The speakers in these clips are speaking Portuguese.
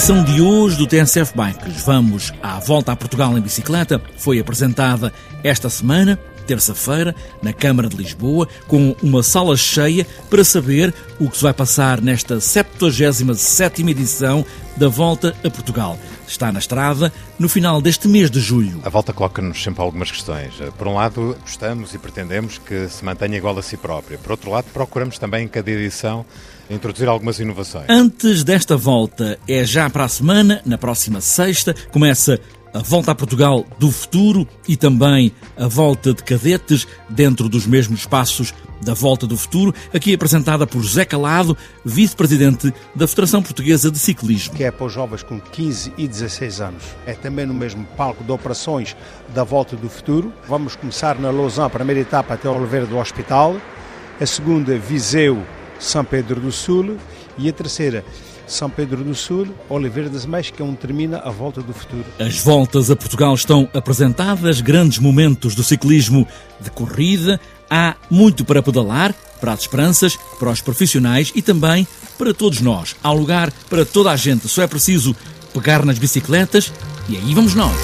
Edição de hoje do TSF Bikes, vamos à volta a Portugal em bicicleta. Foi apresentada esta semana, terça-feira, na Câmara de Lisboa, com uma sala cheia para saber o que se vai passar nesta 77ª edição da Volta a Portugal. Está na estrada no final deste mês de julho. A volta coloca-nos sempre algumas questões. Por um lado, gostamos e pretendemos que se mantenha igual a si própria. Por outro lado, procuramos também em cada edição introduzir algumas inovações. Antes desta volta, é já para a semana, na próxima sexta, começa a volta a Portugal do futuro e também a volta de cadetes dentro dos mesmos passos da Volta do Futuro, aqui apresentada por José Calado, vice-presidente da Federação Portuguesa de Ciclismo. Que é para os jovens com 15 e 16 anos. É também no mesmo palco de operações da Volta do Futuro. Vamos começar na Lausanne, a primeira etapa até Oliveira do Hospital. A segunda, Viseu, São Pedro do Sul. E a terceira, são Pedro do Sul, Oliveira das Meias, que é onde termina a Volta do Futuro. As voltas a Portugal estão apresentadas, grandes momentos do ciclismo de corrida, há muito para pedalar, para as esperanças, para os profissionais e também para todos nós. Há lugar para toda a gente, só é preciso pegar nas bicicletas e aí vamos nós.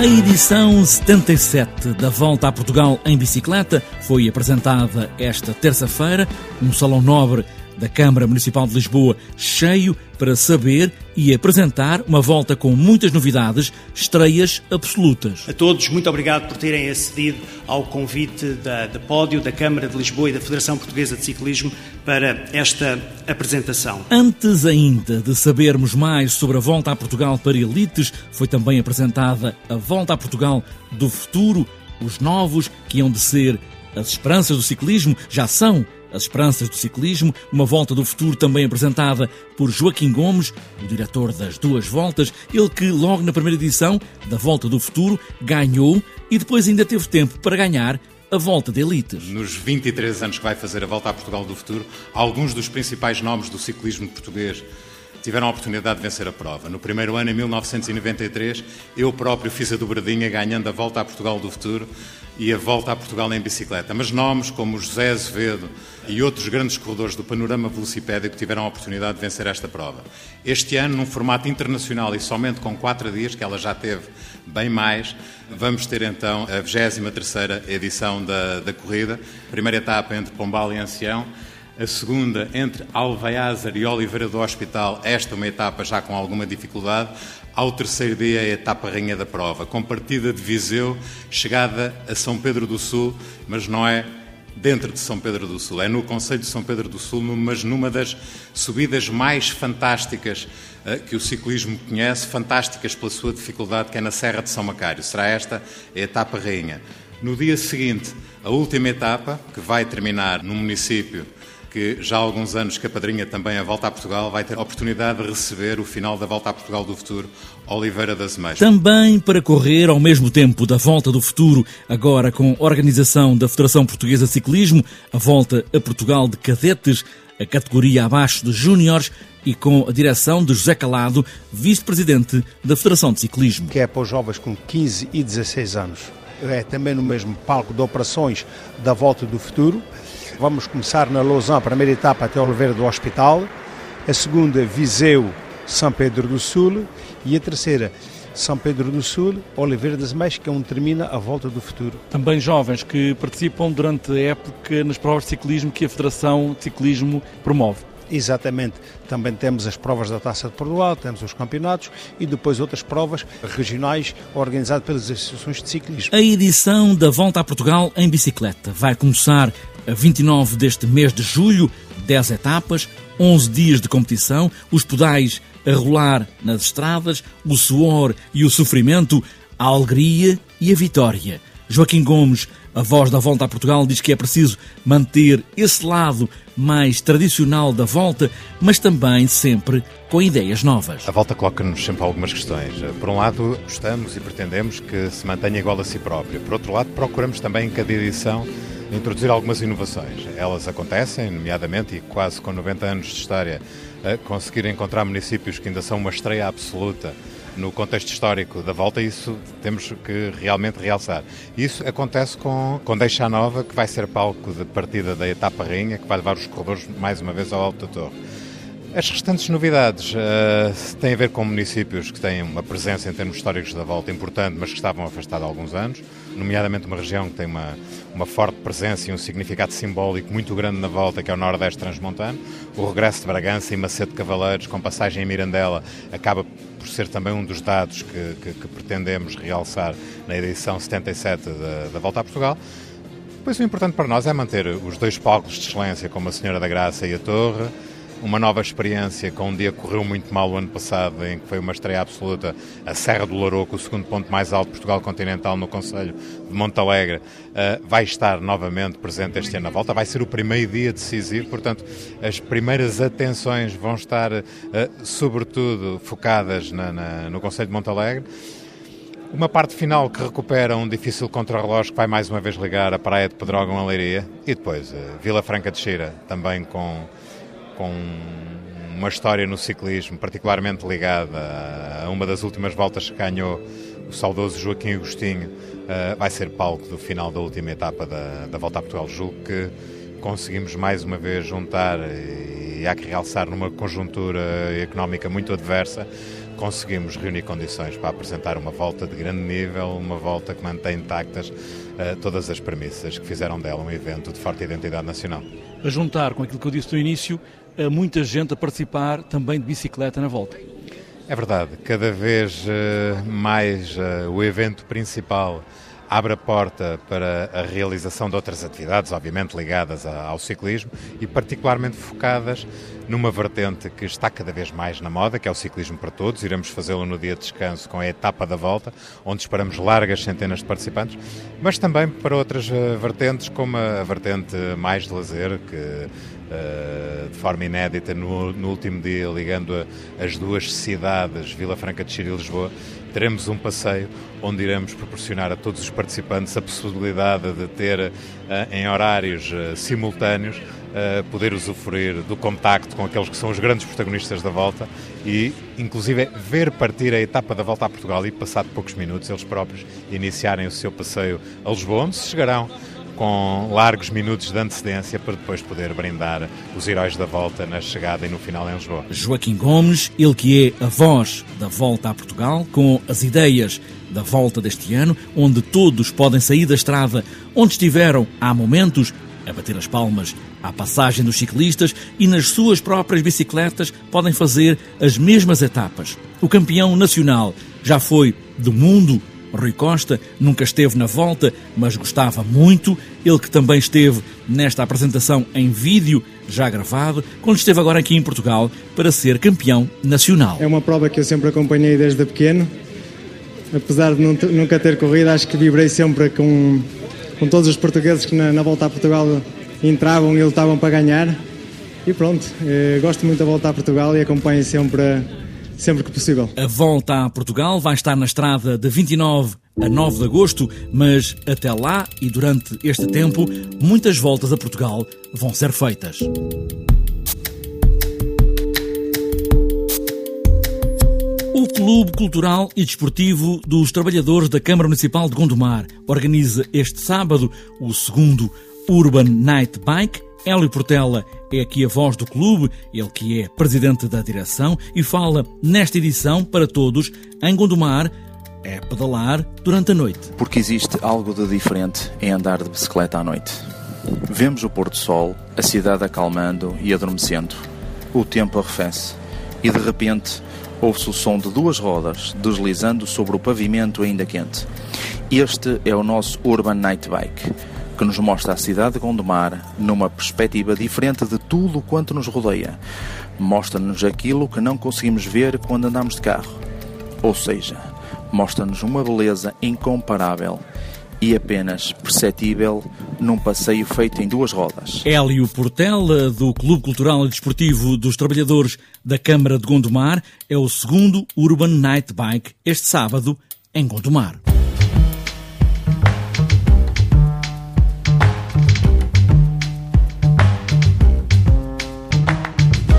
A edição 77 da Volta a Portugal em Bicicleta foi apresentada esta terça-feira no Salão Nobre da Câmara Municipal de Lisboa, cheio para saber e apresentar uma volta com muitas novidades, estreias absolutas. A todos, muito obrigado por terem acedido ao convite da, da Pódio, da Câmara de Lisboa e da Federação Portuguesa de Ciclismo para esta apresentação. Antes ainda de sabermos mais sobre a volta a Portugal para elites, foi também apresentada a volta a Portugal do futuro, os novos que iam de ser as esperanças do ciclismo, já são as Esperanças do Ciclismo, uma volta do futuro também apresentada por Joaquim Gomes, o diretor das duas voltas, ele que logo na primeira edição da Volta do Futuro ganhou e depois ainda teve tempo para ganhar a volta de elites. Nos 23 anos que vai fazer a volta a Portugal do futuro, alguns dos principais nomes do ciclismo português tiveram a oportunidade de vencer a prova. No primeiro ano, em 1993, eu próprio fiz a dobradinha ganhando a volta a Portugal do futuro e a volta a Portugal em bicicleta. Mas nomes como José Azevedo e outros grandes corredores do panorama velocipédico tiveram a oportunidade de vencer esta prova. Este ano, num formato internacional e somente com quatro dias, que ela já teve bem mais, vamos ter então a 23ª edição da, da corrida. Primeira etapa entre Pombal e Ancião a segunda entre Alvaiázar e Oliveira do Hospital, esta uma etapa já com alguma dificuldade, ao terceiro dia a etapa rainha da prova, com partida de Viseu, chegada a São Pedro do Sul, mas não é dentro de São Pedro do Sul, é no Conselho de São Pedro do Sul, mas numa das subidas mais fantásticas uh, que o ciclismo conhece, fantásticas pela sua dificuldade, que é na Serra de São Macário. Será esta a etapa rainha. No dia seguinte, a última etapa, que vai terminar no município que já há alguns anos que a padrinha também a Volta a Portugal vai ter a oportunidade de receber o final da Volta a Portugal do Futuro, Oliveira das Meias. Também para correr ao mesmo tempo da Volta do Futuro, agora com a organização da Federação Portuguesa de Ciclismo, a Volta a Portugal de Cadetes, a categoria abaixo de Júniores e com a direção de José Calado, vice-presidente da Federação de Ciclismo. Que é para os jovens com 15 e 16 anos. É também no mesmo palco de operações da Volta do Futuro Vamos começar na a primeira etapa até Oliveira do Hospital, a segunda Viseu, São Pedro do Sul e a terceira São Pedro do Sul, Oliveira das Meias, que é onde termina a Volta do Futuro. Também jovens que participam durante a época nas provas de ciclismo que a Federação de Ciclismo promove. Exatamente. Também temos as provas da Taça de Portugal, temos os campeonatos e depois outras provas regionais organizadas pelas associações de ciclismo. A edição da Volta a Portugal em bicicleta vai começar a 29 deste mês de julho, 10 etapas, 11 dias de competição, os pedais a rolar nas estradas, o suor e o sofrimento, a alegria e a vitória. Joaquim Gomes, a voz da volta a Portugal, diz que é preciso manter esse lado mais tradicional da volta, mas também sempre com ideias novas. A volta coloca-nos sempre algumas questões. Por um lado, gostamos e pretendemos que se mantenha igual a si própria. Por outro lado, procuramos também em cada edição introduzir algumas inovações. Elas acontecem, nomeadamente, e quase com 90 anos de história, conseguir encontrar municípios que ainda são uma estreia absoluta no contexto histórico da volta, isso temos que realmente realçar. Isso acontece com, com Deixa Nova, que vai ser palco de partida da etapa rainha, que vai levar os corredores mais uma vez ao Alto da Torre. As restantes novidades uh, têm a ver com municípios que têm uma presença em termos históricos da volta importante, mas que estavam afastados há alguns anos, nomeadamente uma região que tem uma, uma forte presença e um significado simbólico muito grande na volta, que é o Nordeste Transmontano. O regresso de Bragança e Macedo Cavaleiros, com passagem em Mirandela, acaba por ser também um dos dados que, que, que pretendemos realçar na edição 77 da, da Volta a Portugal. Pois o importante para nós é manter os dois palcos de excelência, como a Senhora da Graça e a Torre, uma nova experiência com um dia que correu muito mal o ano passado, em que foi uma estreia absoluta, a Serra do Larouco, o segundo ponto mais alto de Portugal continental no Conselho de Montalegre, uh, vai estar novamente presente este ano na volta. Vai ser o primeiro dia decisivo, portanto, as primeiras atenções vão estar, uh, sobretudo, focadas na, na, no Conselho de Montalegre. Uma parte final que recupera um difícil contrarrelógio que vai mais uma vez ligar a Praia de Pedrógão a Leiria e depois uh, Vila Franca de Xira, também com com uma história no ciclismo particularmente ligada a uma das últimas voltas que ganhou o saudoso Joaquim Agostinho, uh, vai ser palco do final da última etapa da, da Volta a Portugal. Julgo que conseguimos mais uma vez juntar e, há que realçar numa conjuntura económica muito adversa, conseguimos reunir condições para apresentar uma volta de grande nível, uma volta que mantém intactas uh, todas as premissas que fizeram dela um evento de forte identidade nacional. A juntar com aquilo que eu disse no início, muita gente a participar também de bicicleta na volta. É verdade, cada vez eh, mais eh, o evento principal abre a porta para a realização de outras atividades, obviamente ligadas ao ciclismo e particularmente focadas numa vertente que está cada vez mais na moda, que é o ciclismo para todos. Iremos fazê-lo no dia de descanso com a etapa da volta, onde esperamos largas centenas de participantes, mas também para outras eh, vertentes, como a vertente mais de lazer, que de forma inédita no, no último dia, ligando a, as duas cidades, Vila Franca de Xira e Lisboa, teremos um passeio onde iremos proporcionar a todos os participantes a possibilidade de ter, uh, em horários uh, simultâneos, poder usufruir do contacto com aqueles que são os grandes protagonistas da volta e, inclusive, ver partir a etapa da volta a Portugal e, passado poucos minutos, eles próprios iniciarem o seu passeio a Lisboa, onde se chegarão com largos minutos de antecedência para depois poder brindar os heróis da volta na chegada e no final em Lisboa. Joaquim Gomes, ele que é a voz da volta a Portugal, com as ideias da volta deste ano, onde todos podem sair da estrada onde estiveram há momentos a bater as palmas à passagem dos ciclistas e nas suas próprias bicicletas podem fazer as mesmas etapas. O campeão nacional já foi do mundo Rui Costa nunca esteve na volta, mas gostava muito. Ele que também esteve nesta apresentação em vídeo, já gravado, quando esteve agora aqui em Portugal para ser campeão nacional. É uma prova que eu sempre acompanhei desde pequeno. Apesar de nunca ter corrido, acho que vibrei sempre com, com todos os portugueses que na, na volta a Portugal entravam e lutavam para ganhar. E pronto, eh, gosto muito da volta a Portugal e acompanho sempre sempre que possível. A volta a Portugal vai estar na estrada de 29 a 9 de agosto, mas até lá e durante este tempo, muitas voltas a Portugal vão ser feitas. O Clube Cultural e Desportivo dos Trabalhadores da Câmara Municipal de Gondomar organiza este sábado o segundo Urban Night Bike Hélio Portela é aqui a voz do clube, ele que é presidente da direção e fala nesta edição para todos em Gondomar é pedalar durante a noite. Porque existe algo de diferente em andar de bicicleta à noite. Vemos o pôr do sol, a cidade acalmando e adormecendo. O tempo arrefece e de repente ouve-se o som de duas rodas deslizando sobre o pavimento ainda quente. Este é o nosso Urban Night Bike que nos mostra a cidade de Gondomar numa perspectiva diferente de tudo quanto nos rodeia. Mostra-nos aquilo que não conseguimos ver quando andamos de carro. Ou seja, mostra-nos uma beleza incomparável e apenas perceptível num passeio feito em duas rodas. Hélio Portela, do Clube Cultural e Desportivo dos Trabalhadores da Câmara de Gondomar, é o segundo Urban Night Bike este sábado em Gondomar.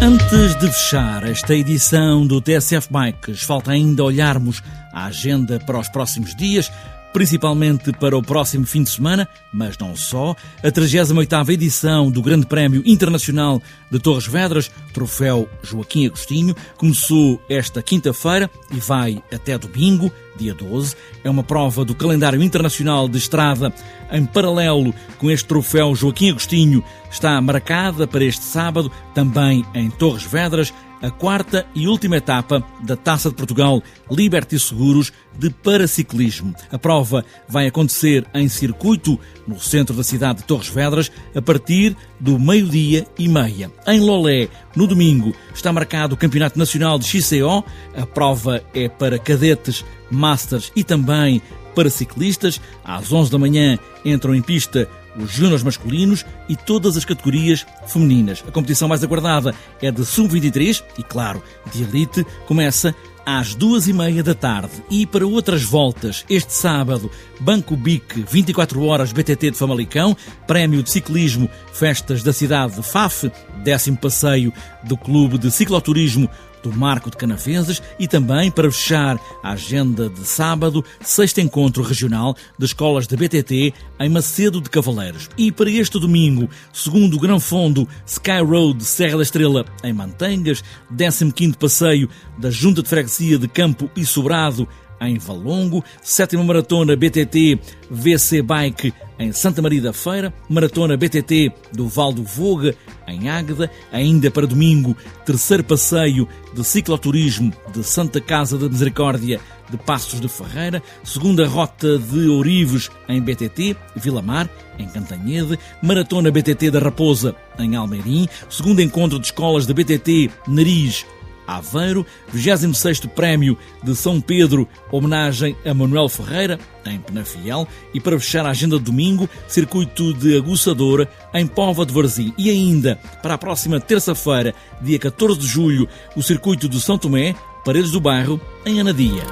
Antes de fechar esta edição do TSF Bikes, falta ainda olharmos a agenda para os próximos dias principalmente para o próximo fim de semana, mas não só, a 38ª edição do Grande Prémio Internacional de Torres Vedras, troféu Joaquim Agostinho, começou esta quinta-feira e vai até domingo, dia 12. É uma prova do calendário internacional de estrada em paralelo com este troféu Joaquim Agostinho, está marcada para este sábado, também em Torres Vedras, a quarta e última etapa da Taça de Portugal Liberty Seguros de Paraciclismo. A prova vai acontecer em circuito no centro da cidade de Torres Vedras a partir do meio-dia e meia. Em Lolé, no domingo, está marcado o Campeonato Nacional de XCO. A prova é para cadetes, masters e também para ciclistas. Às 11 da manhã entram em pista os júniores masculinos e todas as categorias femininas. A competição mais aguardada é de sub-23 e, claro, de elite, começa às duas e meia da tarde. E para outras voltas, este sábado, Banco BIC 24 horas BTT de Famalicão, Prémio de Ciclismo Festas da cidade de Faf, décimo passeio do Clube de Cicloturismo do Marco de Canafenses e também para fechar a agenda de sábado, sexto encontro regional de escolas de BTT em Macedo de Cavaleiros. E para este domingo, segundo o Gran Fundo Sky Road Serra da Estrela em Mantengas, 15º passeio da Junta de Freguesia de Campo e Sobrado em Valongo, sétima maratona BTT VC Bike em Santa Maria da Feira, maratona BTT do Val do Voga em Águeda, ainda para domingo, terceiro passeio de cicloturismo de Santa Casa da Misericórdia de Passos de Ferreira, segunda rota de Ourives em BTT, Vila Mar, em Cantanhede, maratona BTT da Raposa em Almeirim, segundo encontro de escolas de BTT Nariz Aveiro, 26º Prémio de São Pedro, homenagem a Manuel Ferreira, em Penafiel, e para fechar a agenda de domingo, circuito de aguçadora em Pova de Varzim. E ainda, para a próxima terça-feira, dia 14 de julho, o circuito de São Tomé, Paredes do Bairro, em Anadia.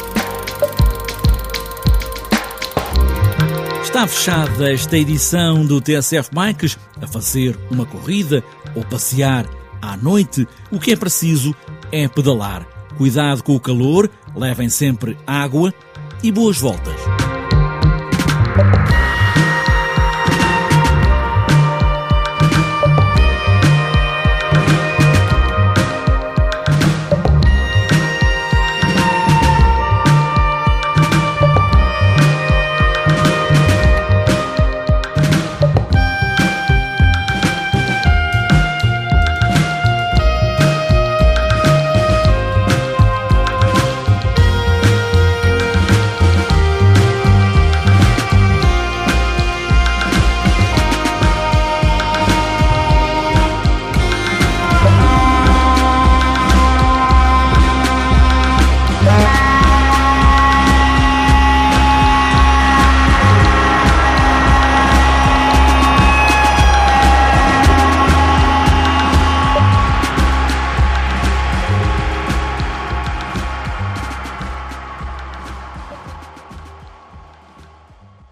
Está fechada esta edição do TSF Bikes a fazer uma corrida ou passear à noite. O que é preciso é pedalar. Cuidado com o calor, levem sempre água e boas voltas.